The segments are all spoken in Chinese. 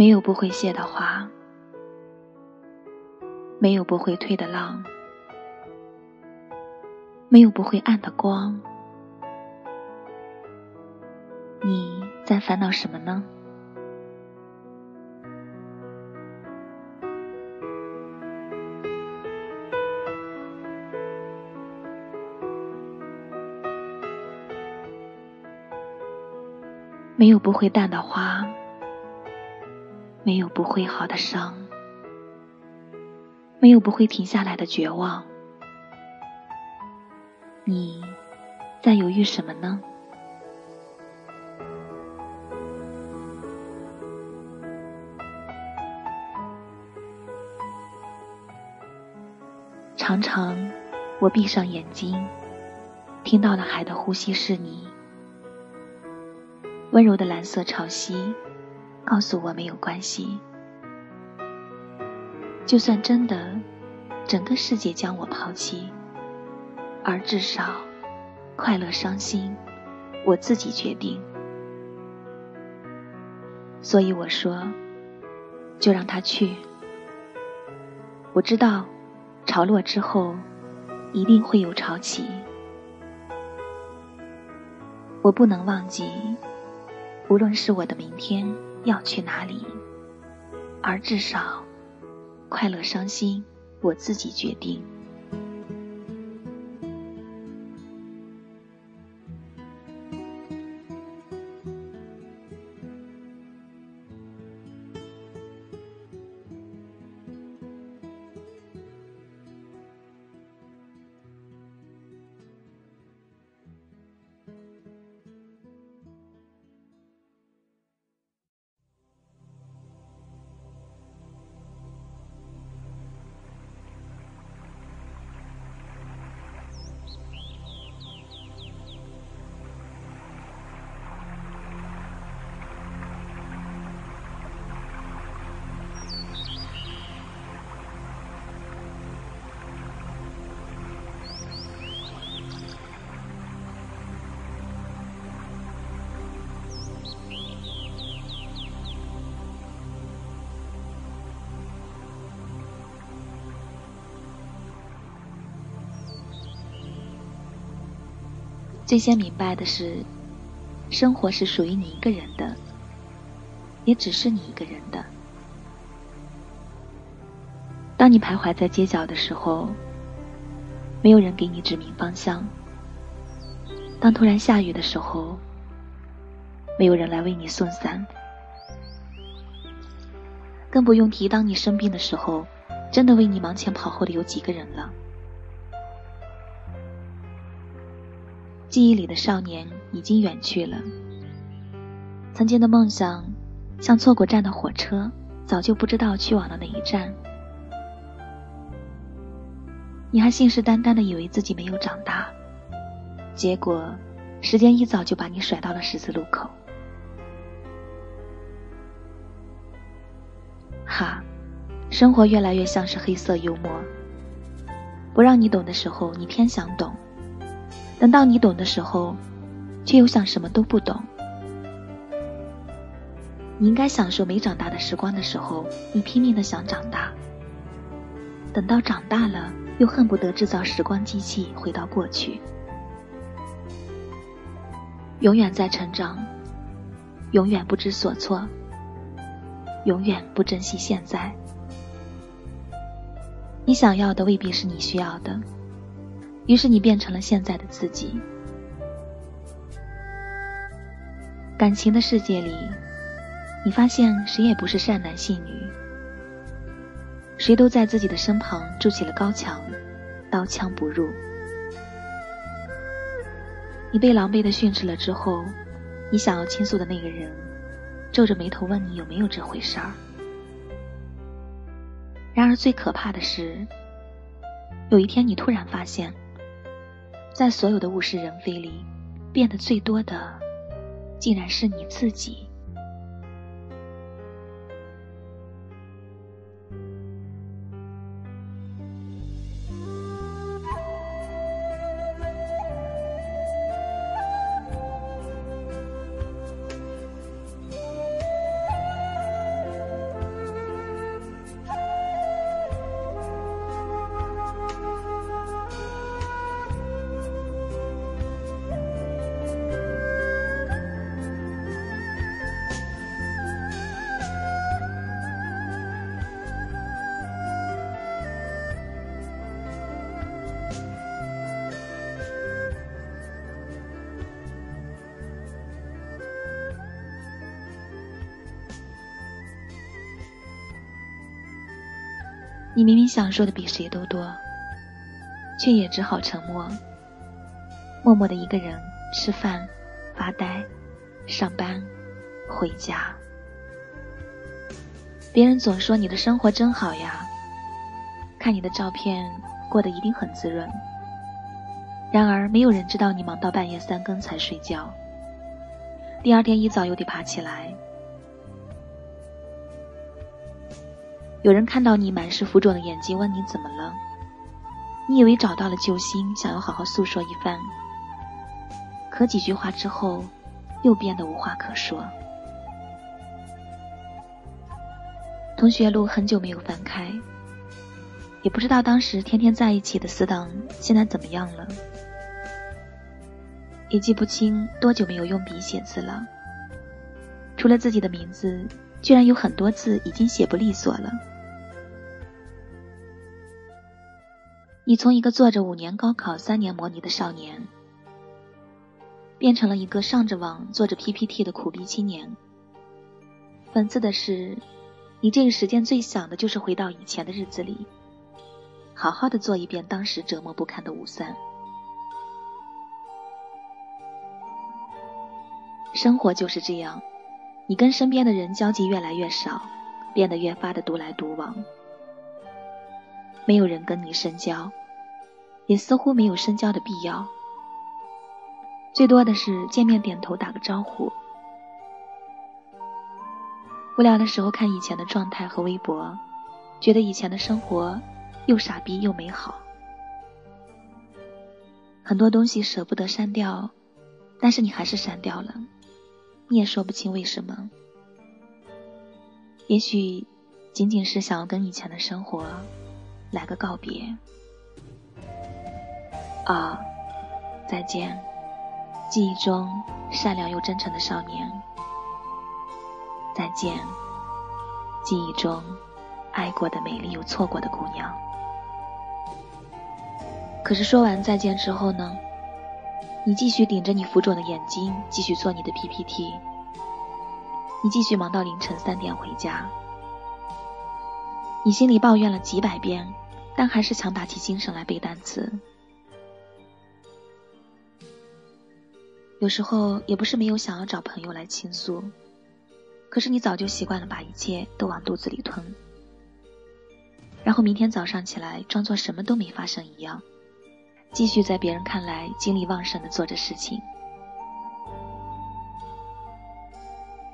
没有不会谢的花，没有不会退的浪，没有不会暗的光。你在烦恼什么呢？没有不会淡的花。没有不会好的伤，没有不会停下来的绝望。你在犹豫什么呢？常常，我闭上眼睛，听到了海的呼吸是你，温柔的蓝色潮汐。告诉我没有关系，就算真的整个世界将我抛弃，而至少快乐伤心，我自己决定。所以我说，就让他去。我知道，潮落之后一定会有潮起。我不能忘记，无论是我的明天。要去哪里？而至少，快乐、伤心，我自己决定。最先明白的是，生活是属于你一个人的，也只是你一个人的。当你徘徊在街角的时候，没有人给你指明方向；当突然下雨的时候，没有人来为你送伞；更不用提当你生病的时候，真的为你忙前跑后的有几个人了。记忆里的少年已经远去了，曾经的梦想像错过站的火车，早就不知道去往了哪一站。你还信誓旦旦的以为自己没有长大，结果时间一早就把你甩到了十字路口。哈，生活越来越像是黑色幽默，不让你懂的时候，你偏想懂。等到你懂的时候，却又像什么都不懂。你应该享受没长大的时光的时候，你拼命的想长大。等到长大了，又恨不得制造时光机器回到过去。永远在成长，永远不知所措，永远不珍惜现在。你想要的未必是你需要的。于是你变成了现在的自己。感情的世界里，你发现谁也不是善男信女，谁都在自己的身旁筑起了高墙，刀枪不入。你被狼狈的训斥了之后，你想要倾诉的那个人，皱着眉头问你有没有这回事儿。然而最可怕的是，有一天你突然发现。在所有的物是人非里，变得最多的，竟然是你自己。你明明想说的比谁都多，却也只好沉默，默默的一个人吃饭、发呆、上班、回家。别人总说你的生活真好呀，看你的照片，过得一定很滋润。然而，没有人知道你忙到半夜三更才睡觉，第二天一早又得爬起来。有人看到你满是浮肿的眼睛，问你怎么了？你以为找到了救星，想要好好诉说一番，可几句话之后，又变得无话可说。同学录很久没有翻开，也不知道当时天天在一起的死党现在怎么样了，也记不清多久没有用笔写字了。除了自己的名字，居然有很多字已经写不利索了。你从一个做着五年高考、三年模拟的少年，变成了一个上着网、做着 PPT 的苦逼青年。讽刺的是。你这个时间最想的就是回到以前的日子里，好好的做一遍当时折磨不堪的五三。生活就是这样，你跟身边的人交集越来越少，变得越发的独来独往，没有人跟你深交，也似乎没有深交的必要，最多的是见面点头打个招呼。无聊的时候看以前的状态和微博，觉得以前的生活又傻逼又美好。很多东西舍不得删掉，但是你还是删掉了，你也说不清为什么。也许仅仅是想要跟以前的生活来个告别。啊，再见，记忆中善良又真诚的少年。再见，记忆中爱过的美丽又错过的姑娘。可是说完再见之后呢？你继续顶着你浮肿的眼睛，继续做你的 PPT。你继续忙到凌晨三点回家。你心里抱怨了几百遍，但还是强打起精神来背单词。有时候也不是没有想要找朋友来倾诉。可是你早就习惯了把一切都往肚子里吞，然后明天早上起来装作什么都没发生一样，继续在别人看来精力旺盛的做着事情。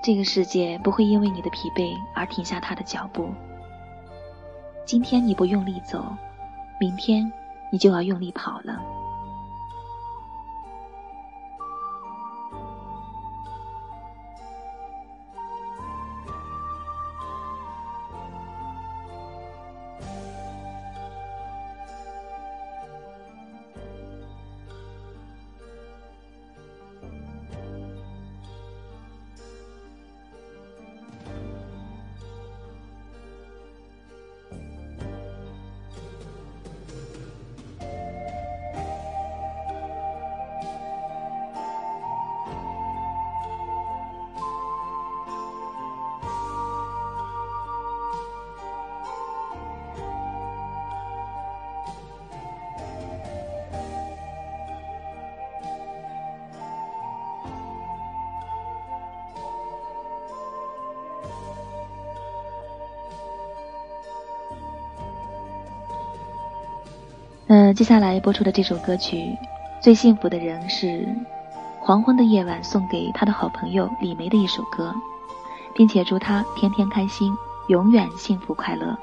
这个世界不会因为你的疲惫而停下他的脚步。今天你不用力走，明天你就要用力跑了。嗯，接下来播出的这首歌曲《最幸福的人》是黄昏的夜晚送给他的好朋友李梅的一首歌，并且祝他天天开心，永远幸福快乐。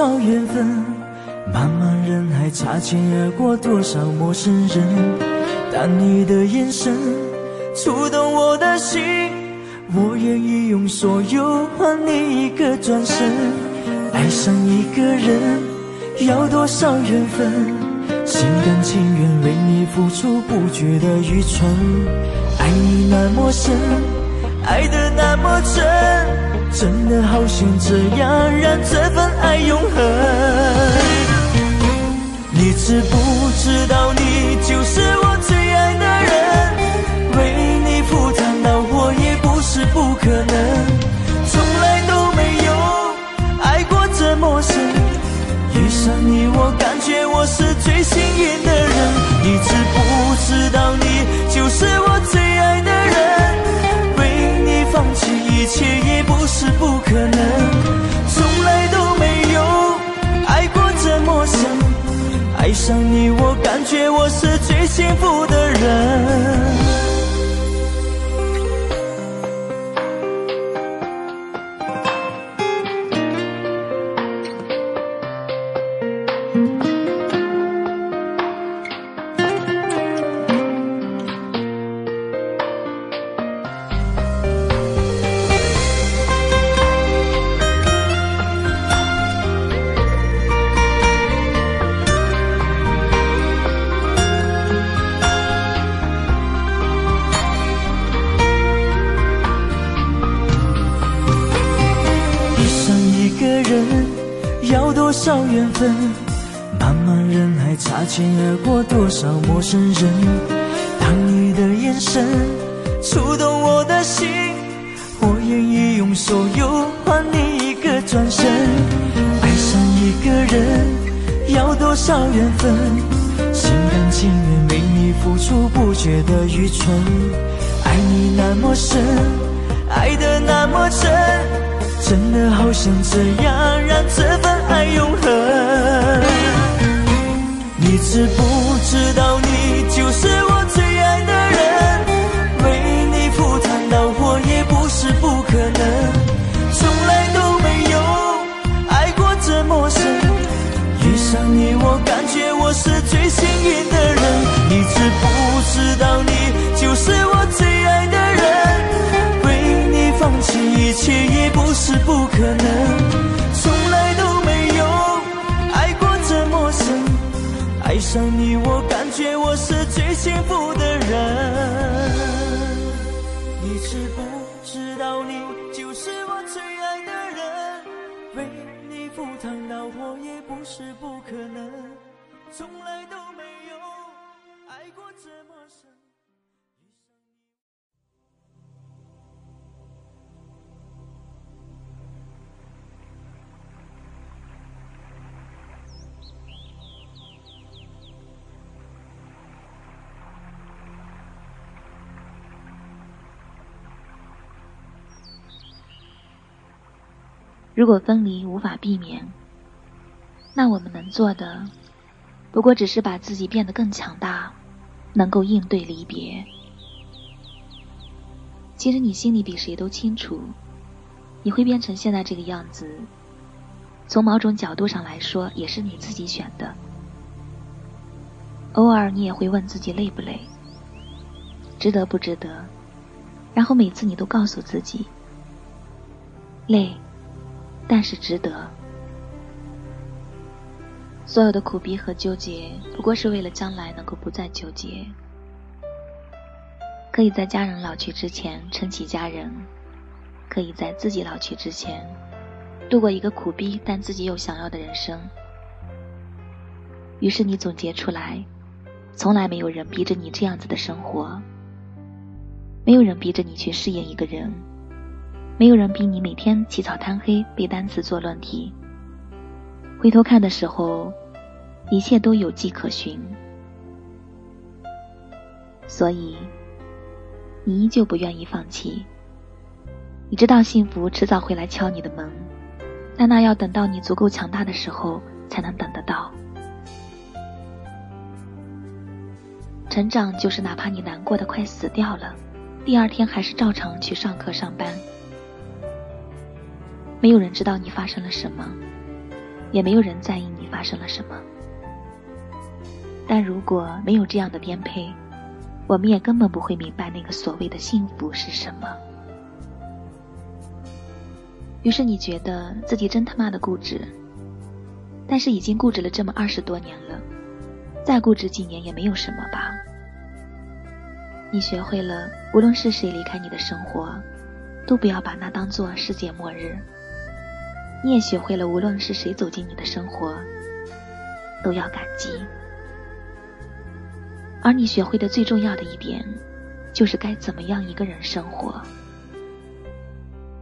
少缘分？茫茫人海，擦肩而过多少陌生人？但你的眼神触动我的心，我愿意用所有换你一个转身。爱上一个人，要多少缘分？心甘情愿为你付出，不觉得愚蠢。爱你那么深，爱得那么真，真的好想这样让这爱永恒。你知不知道，你，我感觉我是最幸福的人。分？心甘情愿为你付出，不觉得愚蠢。爱你那么深，爱的那么真。真的好想这样让这份爱永恒。你知不知道，你知道，你就是我最爱的人？为你放弃一切也不。是不可能，从来都没有爱过这么深。爱上你，我感觉我是最幸福的人。你知不知道，你就是我最爱的人？为你赴汤蹈火也不是不可能，从来都没有爱过这么深。如果分离无法避免，那我们能做的，不过只是把自己变得更强大，能够应对离别。其实你心里比谁都清楚，你会变成现在这个样子，从某种角度上来说，也是你自己选的。偶尔你也会问自己累不累，值得不值得，然后每次你都告诉自己，累。但是值得。所有的苦逼和纠结，不过是为了将来能够不再纠结，可以在家人老去之前撑起家人，可以在自己老去之前，度过一个苦逼但自己又想要的人生。于是你总结出来，从来没有人逼着你这样子的生活，没有人逼着你去适应一个人。没有人逼你每天起早贪黑背单词做论题。回头看的时候，一切都有迹可循。所以，你依旧不愿意放弃。你知道幸福迟早会来敲你的门，但那要等到你足够强大的时候才能等得到。成长就是哪怕你难过的快死掉了，第二天还是照常去上课上班。没有人知道你发生了什么，也没有人在意你发生了什么。但如果没有这样的颠沛，我们也根本不会明白那个所谓的幸福是什么。于是你觉得自己真他妈的固执，但是已经固执了这么二十多年了，再固执几年也没有什么吧。你学会了，无论是谁离开你的生活，都不要把那当做世界末日。你也学会了，无论是谁走进你的生活，都要感激。而你学会的最重要的一点，就是该怎么样一个人生活。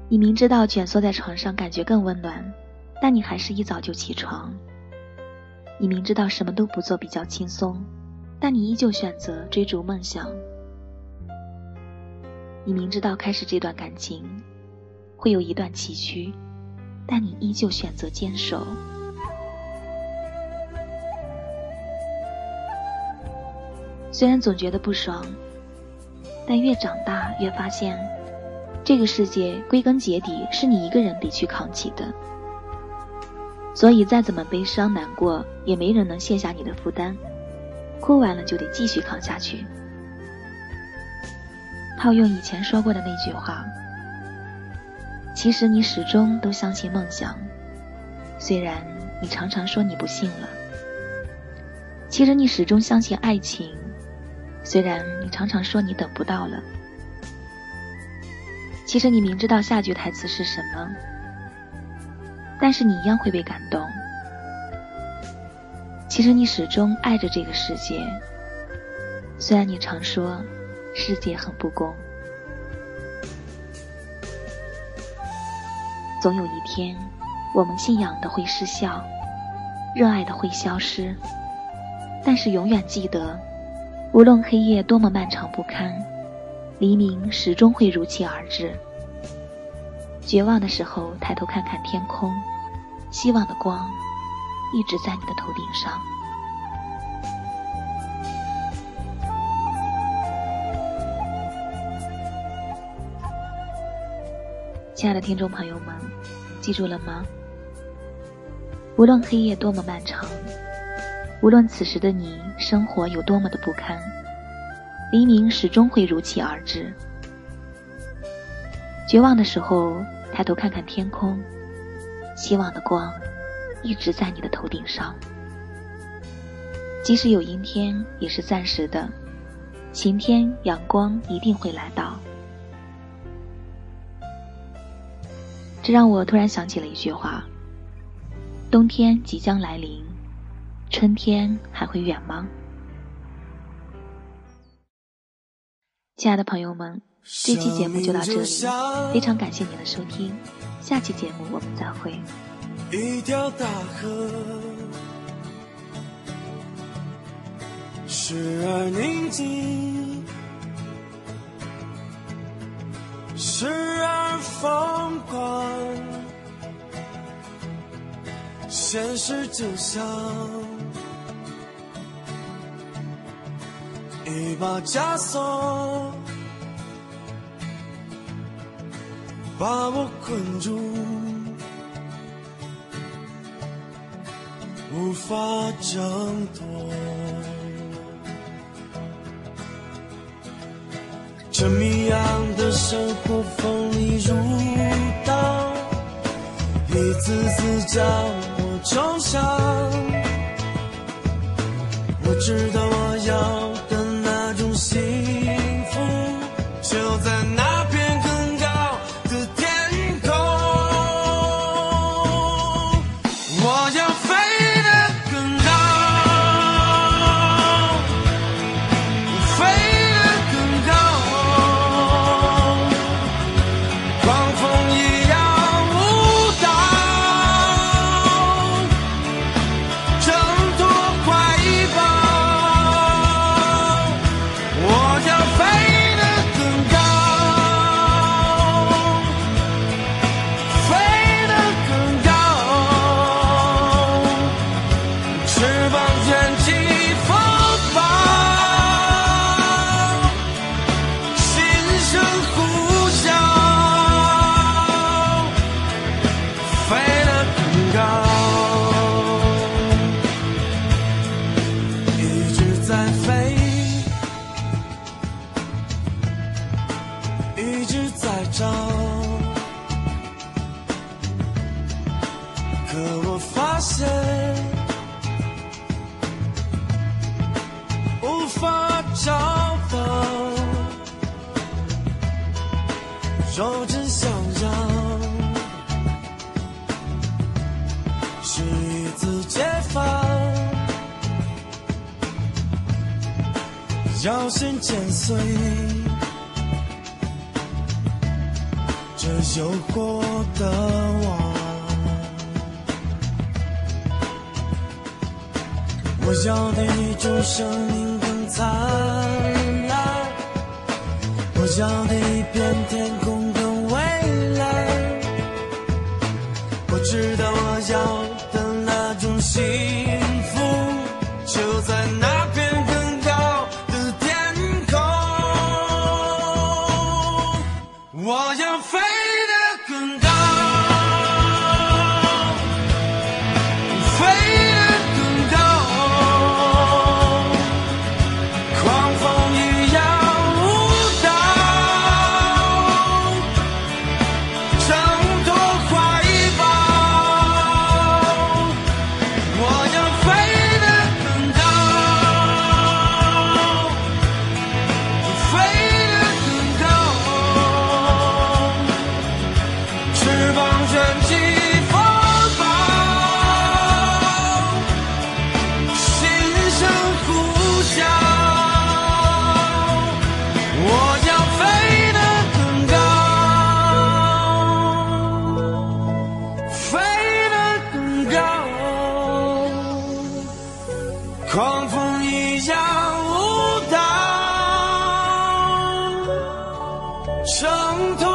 你明知道蜷缩在床上感觉更温暖，但你还是一早就起床。你明知道什么都不做比较轻松，但你依旧选择追逐梦想。你明知道开始这段感情会有一段崎岖。但你依旧选择坚守。虽然总觉得不爽，但越长大越发现，这个世界归根结底是你一个人得去扛起的。所以再怎么悲伤难过，也没人能卸下你的负担。哭完了就得继续扛下去。套用以前说过的那句话。其实你始终都相信梦想，虽然你常常说你不信了。其实你始终相信爱情，虽然你常常说你等不到了。其实你明知道下句台词是什么，但是你一样会被感动。其实你始终爱着这个世界，虽然你常说世界很不公。总有一天，我们信仰的会失效，热爱的会消失，但是永远记得，无论黑夜多么漫长不堪，黎明始终会如期而至。绝望的时候，抬头看看天空，希望的光一直在你的头顶上。亲爱的听众朋友们，记住了吗？无论黑夜多么漫长，无论此时的你生活有多么的不堪，黎明始终会如期而至。绝望的时候，抬头看看天空，希望的光一直在你的头顶上。即使有阴天，也是暂时的，晴天阳光一定会来到。这让我突然想起了一句话：“冬天即将来临，春天还会远吗？”亲爱的朋友们，这期节目就到这里，非常感谢您的收听，下期节目我们再会。一条大河，时而宁静，时而疯狂。现实就像把枷锁，把我困住，无法挣脱。这迷样的生活，锋利如刀，一次次将我。重伤，我知道翅膀小心剪碎这诱惑的网，我要的一种生命更灿烂。我要的一片天空。伤痛